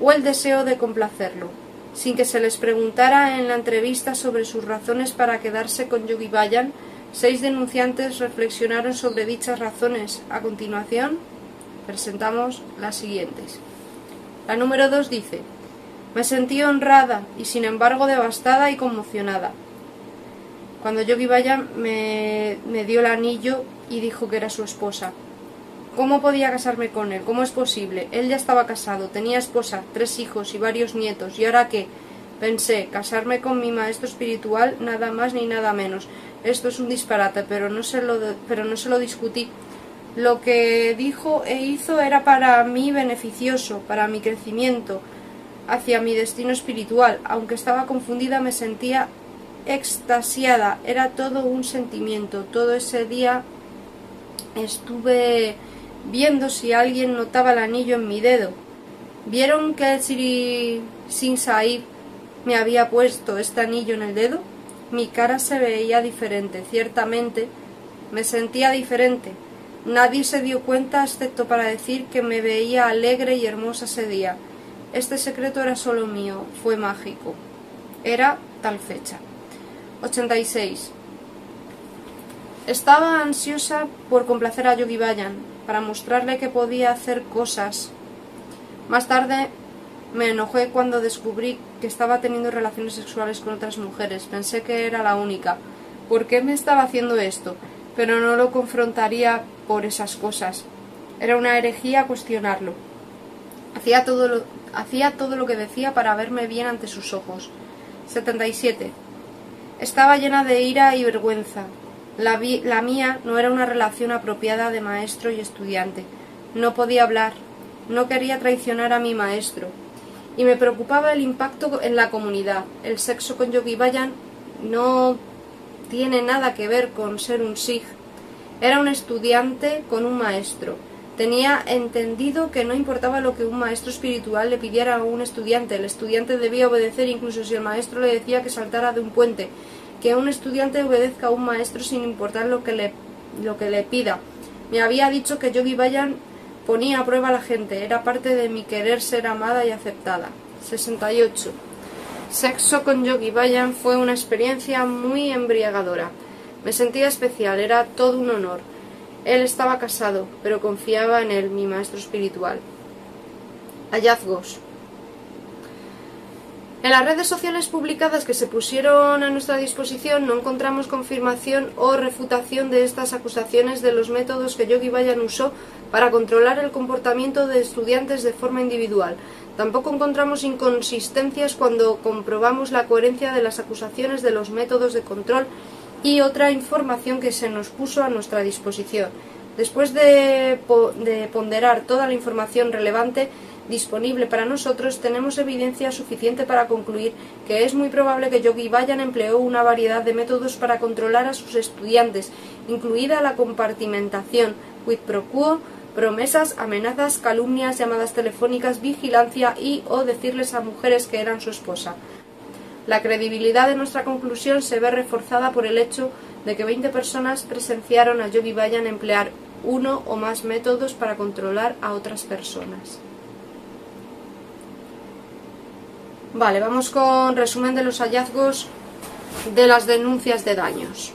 o el deseo de complacerlo, sin que se les preguntara en la entrevista sobre sus razones para quedarse con Yogi Bayan, Seis denunciantes reflexionaron sobre dichas razones. A continuación, presentamos las siguientes. La número 2 dice, me sentí honrada y sin embargo devastada y conmocionada. Cuando Yogi Bayan me, me dio el anillo y dijo que era su esposa. ¿Cómo podía casarme con él? ¿Cómo es posible? Él ya estaba casado, tenía esposa, tres hijos y varios nietos. ¿Y ahora qué? Pensé, casarme con mi maestro espiritual, nada más ni nada menos. Esto es un disparate, pero no se lo, pero no se lo discutí. Lo que dijo e hizo era para mí beneficioso, para mi crecimiento, hacia mi destino espiritual. Aunque estaba confundida, me sentía extasiada. Era todo un sentimiento. Todo ese día estuve viendo si alguien notaba el anillo en mi dedo. ¿Vieron que el Siri Sin Saib me había puesto este anillo en el dedo? Mi cara se veía diferente, ciertamente me sentía diferente. Nadie se dio cuenta excepto para decir que me veía alegre y hermosa ese día. Este secreto era solo mío, fue mágico. Era tal fecha. 86. Estaba ansiosa por complacer a Yogi Bayan, para mostrarle que podía hacer cosas. Más tarde me enojé cuando descubrí que estaba teniendo relaciones sexuales con otras mujeres. Pensé que era la única. ¿Por qué me estaba haciendo esto? Pero no lo confrontaría por esas cosas. Era una herejía cuestionarlo. Hacía todo lo, hacía todo lo que decía para verme bien ante sus ojos. 77. Estaba llena de ira y vergüenza. La, la mía no era una relación apropiada de maestro y estudiante. No podía hablar. No quería traicionar a mi maestro y me preocupaba el impacto en la comunidad. El sexo con Yogi Bayan no tiene nada que ver con ser un Sikh. Era un estudiante con un maestro. Tenía entendido que no importaba lo que un maestro espiritual le pidiera a un estudiante. El estudiante debía obedecer incluso si el maestro le decía que saltara de un puente. Que un estudiante obedezca a un maestro sin importar lo que le, lo que le pida. Me había dicho que Yogi Bayan Ponía a prueba a la gente, era parte de mi querer ser amada y aceptada. 68. Sexo con Yogi Bayan fue una experiencia muy embriagadora. Me sentía especial, era todo un honor. Él estaba casado, pero confiaba en él, mi maestro espiritual. Hallazgos. En las redes sociales publicadas que se pusieron a nuestra disposición no encontramos confirmación o refutación de estas acusaciones de los métodos que Yogi Bayan usó para controlar el comportamiento de estudiantes de forma individual. Tampoco encontramos inconsistencias cuando comprobamos la coherencia de las acusaciones de los métodos de control y otra información que se nos puso a nuestra disposición. Después de, de ponderar toda la información relevante, disponible para nosotros, tenemos evidencia suficiente para concluir que es muy probable que Yogi Bayan empleó una variedad de métodos para controlar a sus estudiantes, incluida la compartimentación, quid pro quo, promesas, amenazas, calumnias, llamadas telefónicas, vigilancia y o decirles a mujeres que eran su esposa. La credibilidad de nuestra conclusión se ve reforzada por el hecho de que 20 personas presenciaron a Yogi Bayan emplear uno o más métodos para controlar a otras personas. Vale, vamos con resumen de los hallazgos de las denuncias de daños.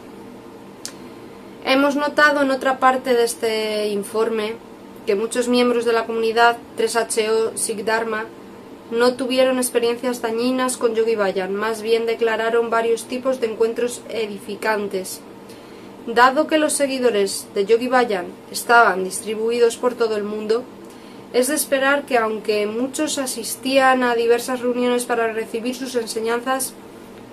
Hemos notado en otra parte de este informe que muchos miembros de la comunidad 3HO Sikh Dharma no tuvieron experiencias dañinas con Yogi Bayan, más bien declararon varios tipos de encuentros edificantes. Dado que los seguidores de Yogi Bayan estaban distribuidos por todo el mundo, es de esperar que aunque muchos asistían a diversas reuniones para recibir sus enseñanzas,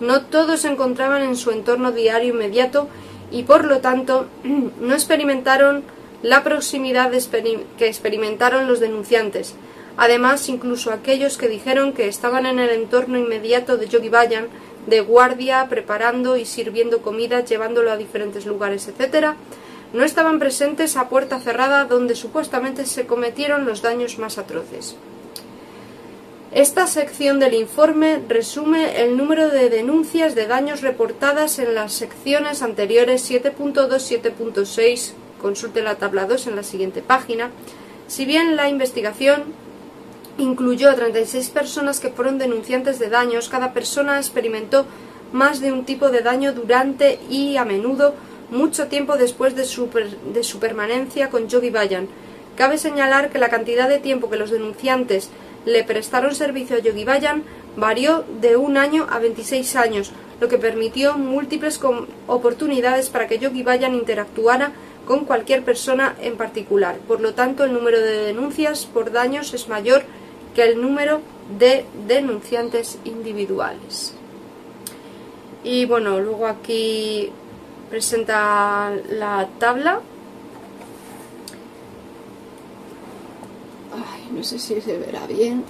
no todos se encontraban en su entorno diario inmediato y por lo tanto [CLEARS THROAT] no experimentaron la proximidad que experimentaron los denunciantes. Además, incluso aquellos que dijeron que estaban en el entorno inmediato de Yogi Bayan, de guardia, preparando y sirviendo comida, llevándolo a diferentes lugares, etc., no estaban presentes a puerta cerrada donde supuestamente se cometieron los daños más atroces. Esta sección del informe resume el número de denuncias de daños reportadas en las secciones anteriores 7.2, 7.6, consulte la tabla 2 en la siguiente página. Si bien la investigación incluyó a 36 personas que fueron denunciantes de daños, cada persona experimentó más de un tipo de daño durante y a menudo mucho tiempo después de su, permanencia con Yogi Bayan. Cabe señalar que la cantidad de tiempo que los denunciantes le prestaron servicio a Yogi Bayan varió de un año a 26 años, lo que permitió múltiples oportunidades para que Yogi Bayan interactuara con cualquier persona en particular. Por lo tanto, el número de denuncias por daños es mayor que el número de denunciantes individuales. Y bueno, luego aquí presenta la tabla. Ay, no sé si se verá bien.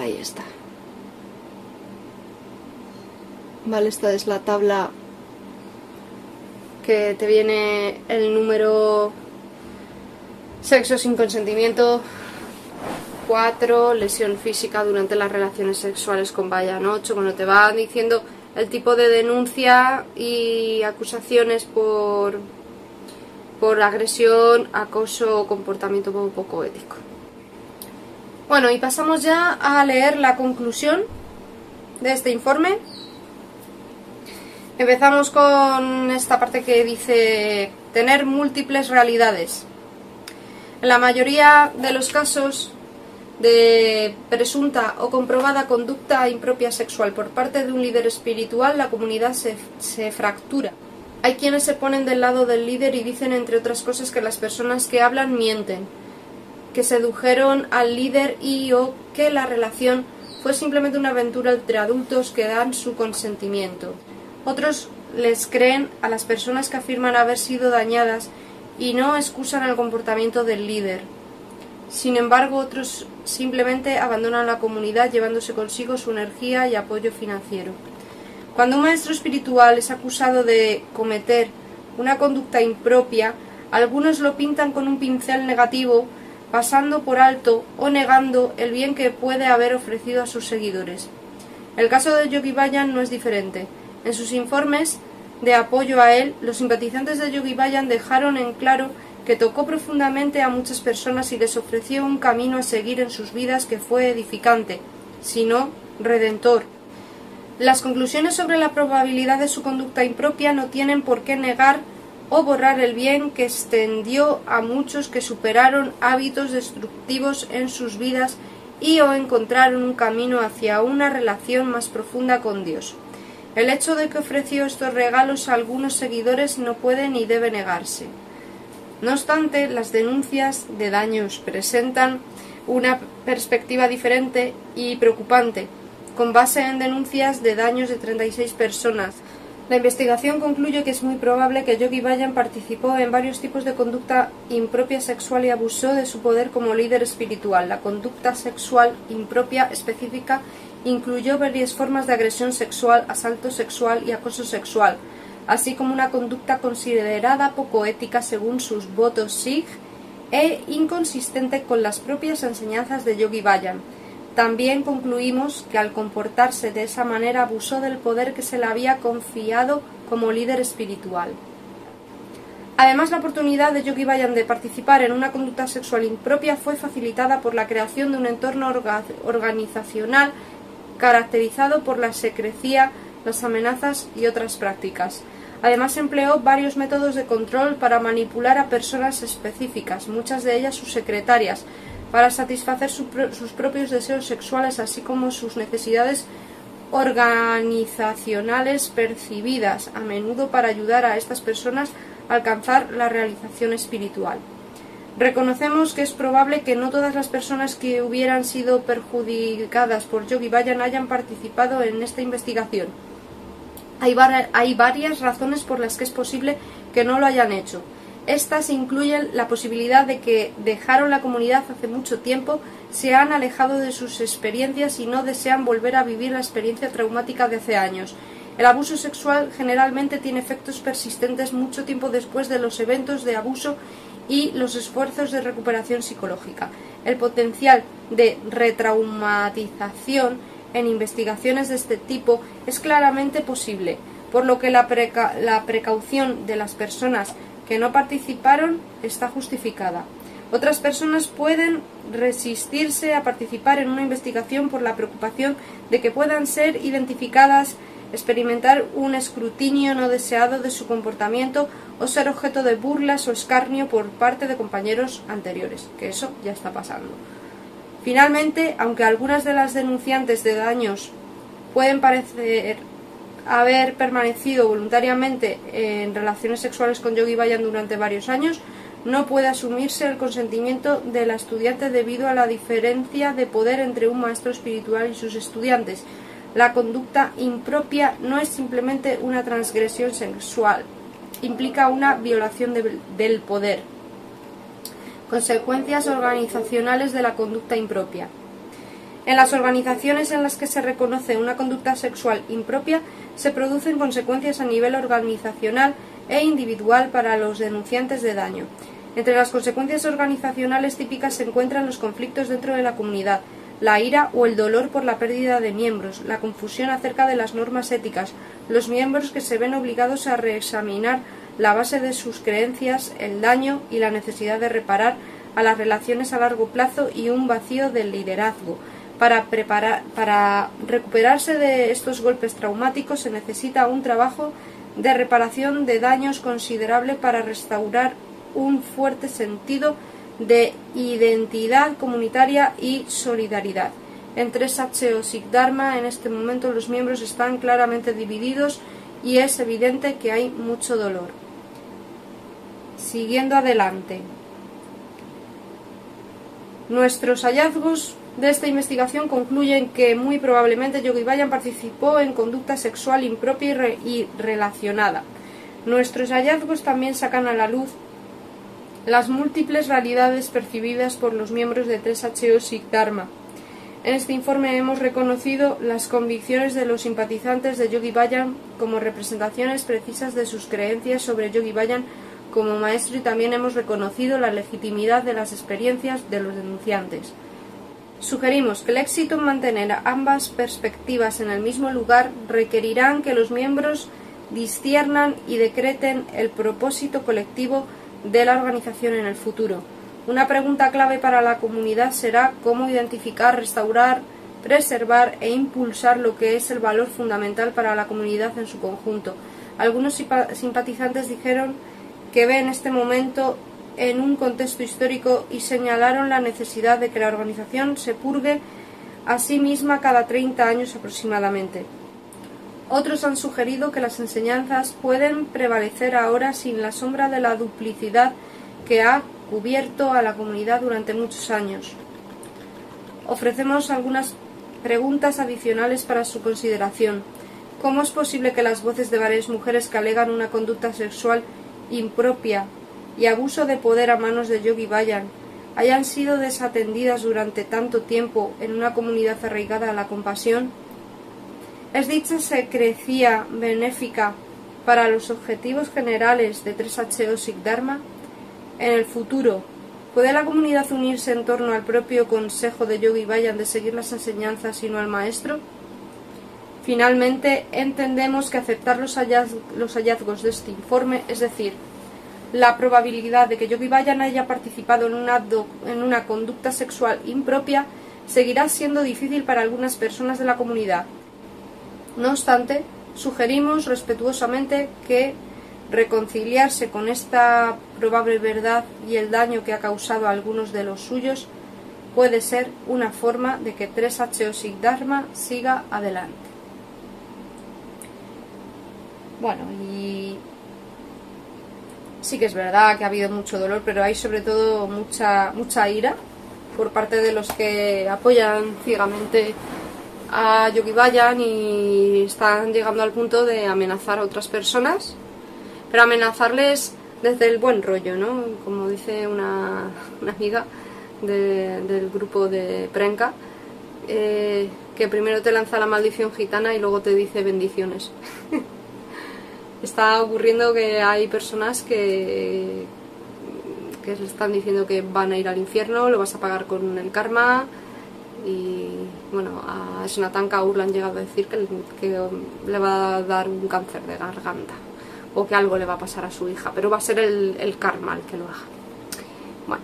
Ahí está. Vale, esta es la tabla que te viene el número sexo sin consentimiento 4, lesión física durante las relaciones sexuales con Bayan 8, cuando te van diciendo el tipo de denuncia y acusaciones por, por agresión, acoso o comportamiento poco ético. Bueno, y pasamos ya a leer la conclusión de este informe. Empezamos con esta parte que dice tener múltiples realidades. En la mayoría de los casos de presunta o comprobada conducta impropia sexual por parte de un líder espiritual, la comunidad se, se, fractura. Hay quienes se ponen del lado del líder y dicen, entre otras cosas, que las personas que hablan mienten, que sedujeron al líder y o que la relación fue simplemente una aventura entre adultos que dan su consentimiento. Otros les creen a las personas que afirman haber sido dañadas y no excusan el comportamiento del líder. Sin embargo, otros simplemente abandonan la comunidad llevándose consigo su energía y apoyo financiero. Cuando un maestro espiritual es acusado de cometer una conducta impropia, algunos lo pintan con un pincel negativo, pasando por alto o negando el bien que puede haber ofrecido a sus seguidores. El caso de Yogi Bayan no es diferente. En sus informes de apoyo a él, los simpatizantes de Yogi Bayan dejaron en claro que tocó profundamente a muchas personas y les ofreció un camino a seguir en sus vidas que fue edificante, sino redentor. Las conclusiones sobre la probabilidad de su conducta impropia no tienen por qué negar o borrar el bien que extendió a muchos que superaron hábitos destructivos en sus vidas y o encontraron un camino hacia una relación más profunda con Dios. El hecho de que ofreció estos regalos a algunos seguidores no puede ni debe negarse. No obstante, las denuncias de daños presentan una perspectiva diferente y preocupante, con base en denuncias de daños de 36 personas. La investigación concluye que es muy probable que Yogi Bayan participó en varios tipos de conducta impropia sexual y abusó de su poder como líder espiritual. La conducta sexual impropia específica incluyó varias formas de agresión sexual, asalto sexual y acoso sexual, así como una conducta considerada poco ética según sus votos Sikh e inconsistente con las propias enseñanzas de Yogi Bayan. También concluimos que al comportarse de esa manera abusó del poder que se le había confiado como líder espiritual. Además, la oportunidad de Yogi Bayan de participar en una conducta sexual impropia fue facilitada por la creación de un entorno organizacional caracterizado por la secrecía, las amenazas y otras prácticas. Además empleó varios métodos de control para manipular a personas específicas, muchas de ellas sus secretarias, para satisfacer sus propios deseos sexuales, así como sus necesidades organizacionales percibidas, a menudo para ayudar a estas personas a alcanzar la realización espiritual. Reconocemos que es probable que no todas las personas que hubieran sido perjudicadas por Yogi Bayan hayan participado en esta investigación hay, varias razones por las que es posible que no lo hayan hecho. Estas incluyen la posibilidad de que dejaron la comunidad hace mucho tiempo, se han alejado de sus experiencias y no desean volver a vivir la experiencia traumática de hace años. El abuso sexual generalmente tiene efectos persistentes mucho tiempo después de los eventos de abuso y los esfuerzos de recuperación psicológica. El potencial de retraumatización en investigaciones de este tipo es claramente posible, por lo que la, precaución de las personas que no participaron está justificada. Otras personas pueden resistirse a participar en una investigación por la preocupación de que puedan ser identificadas experimentar un escrutinio no deseado de su comportamiento o ser objeto de burlas o escarnio por parte de compañeros anteriores, que eso ya está pasando. Finalmente, aunque algunas de las denunciantes de daños pueden parecer haber permanecido voluntariamente en relaciones sexuales con Yogi Bayan durante varios años, no puede asumirse el consentimiento de la estudiante debido a la diferencia de poder entre un maestro espiritual y sus estudiantes. La conducta impropia no es simplemente una transgresión sexual, implica una violación del poder. Consecuencias organizacionales de la conducta impropia. En las organizaciones en las que se reconoce una conducta sexual impropia, se producen consecuencias a nivel organizacional e individual para los denunciantes de daño. Entre las consecuencias organizacionales típicas se encuentran los conflictos dentro de la comunidad, la ira o el dolor por la pérdida de miembros, la confusión acerca de las normas éticas, los miembros que se ven obligados a reexaminar la base de sus creencias, el daño y la necesidad de reparar a las relaciones a largo plazo y un vacío del liderazgo. Para, preparar, para recuperarse de estos golpes traumáticos se necesita un trabajo de reparación de daños considerable para restaurar un fuerte sentido de identidad comunitaria y solidaridad. En 3H o Sigdharma en este momento los miembros están claramente divididos y es evidente que hay mucho dolor. Siguiendo adelante. Nuestros hallazgos de esta investigación concluyen que muy probablemente Yogi Bayan participó en conducta sexual impropia y, relacionada. Nuestros hallazgos también sacan a la luz las múltiples realidades percibidas por los miembros de 3HO Sikh Dharma. En este informe hemos reconocido las convicciones de los simpatizantes de Yogi Bayan como representaciones precisas de sus creencias sobre Yogi Bayan como maestro y también hemos reconocido la legitimidad de las experiencias de los denunciantes. Sugerimos que el éxito en mantener ambas perspectivas en el mismo lugar requerirán que los miembros disciernan y decreten el propósito colectivo de la organización en el futuro. Una pregunta clave para la comunidad será cómo identificar, restaurar, preservar e impulsar lo que es el valor fundamental para la comunidad en su conjunto. Algunos simpatizantes dijeron que ven este momento en un contexto histórico y señalaron la necesidad de que la organización se purgue a sí misma cada 30 años aproximadamente. Otros han sugerido que las enseñanzas pueden prevalecer ahora sin la sombra de la duplicidad que ha cubierto a la comunidad durante muchos años. Ofrecemos algunas preguntas adicionales para su consideración. ¿Cómo es posible que las voces de varias mujeres que alegan una conducta sexual impropia y abuso de poder a manos de Yogi Bayan hayan sido desatendidas durante tanto tiempo en una comunidad arraigada a la compasión? ¿Es dicha secrecía benéfica para los objetivos generales de 3HO Sigdharma? En el futuro, ¿puede la comunidad unirse en torno al propio consejo de Yogi Bayan de seguir las enseñanzas y no al maestro? Finalmente, entendemos que aceptar los hallazgos de este informe, es decir, la probabilidad de que Yogi Bayan haya participado en una, conducta sexual impropia seguirá siendo difícil para algunas personas de la comunidad. No obstante, sugerimos respetuosamente que reconciliarse con esta probable verdad y el daño que ha causado a algunos de los suyos puede ser una forma de que 3H Dharma siga adelante. Bueno, y sí que es verdad que ha habido mucho dolor, pero hay sobre todo mucha, mucha ira por parte de los que apoyan ciegamente a Yogi Bayan y están llegando al punto de amenazar a otras personas, pero amenazarles desde el buen rollo, ¿no? Como dice una, amiga del grupo de Prenca, eh, que primero te lanza la maldición gitana y luego te dice bendiciones. [LAUGHS] está ocurriendo que hay personas que, que están diciendo que van a ir al infierno, lo vas a pagar con el karma y bueno, a Snatan Kaur le han llegado a decir que, le va a dar un cáncer de garganta o que algo le va a pasar a su hija, pero va a ser el, el karma el que lo haga. Bueno,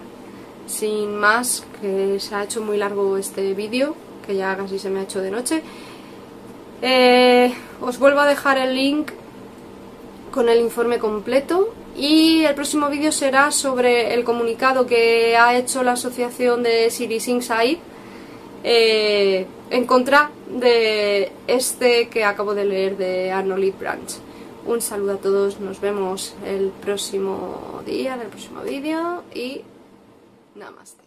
sin más, que se ha hecho muy largo este vídeo, que ya casi se me ha hecho de noche. Eh, os vuelvo a dejar el link con el informe completo y el próximo vídeo será sobre el comunicado que ha hecho la asociación de Cities Inside eh, en contra de este que acabo de leer de Arnold Branch. Un saludo a todos, nos vemos el próximo día, en el próximo vídeo y nada más.